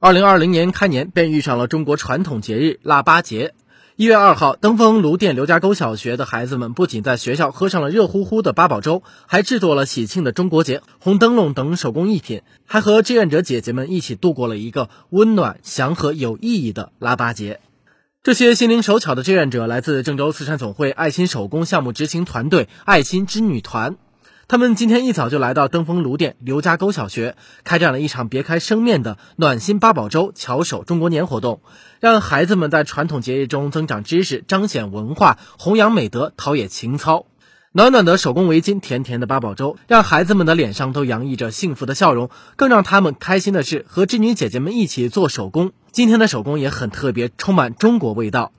二零二零年开年便遇上了中国传统节日腊八节。一月二号，登封卢店刘家沟小学的孩子们不仅在学校喝上了热乎乎的八宝粥，还制作了喜庆的中国结、红灯笼等手工艺品，还和志愿者姐姐们一起度过了一个温暖、祥和、有意义的腊八节。这些心灵手巧的志愿者来自郑州慈善总会爱心手工项目执行团队“爱心织女团”。他们今天一早就来到登封芦店刘家沟小学，开展了一场别开生面的暖心八宝粥巧手中国年活动，让孩子们在传统节日中增长知识、彰显文化、弘扬美德、陶冶情操。暖暖的手工围巾，甜甜的八宝粥，让孩子们的脸上都洋溢着幸福的笑容。更让他们开心的是，和织女姐姐们一起做手工。今天的手工也很特别，充满中国味道。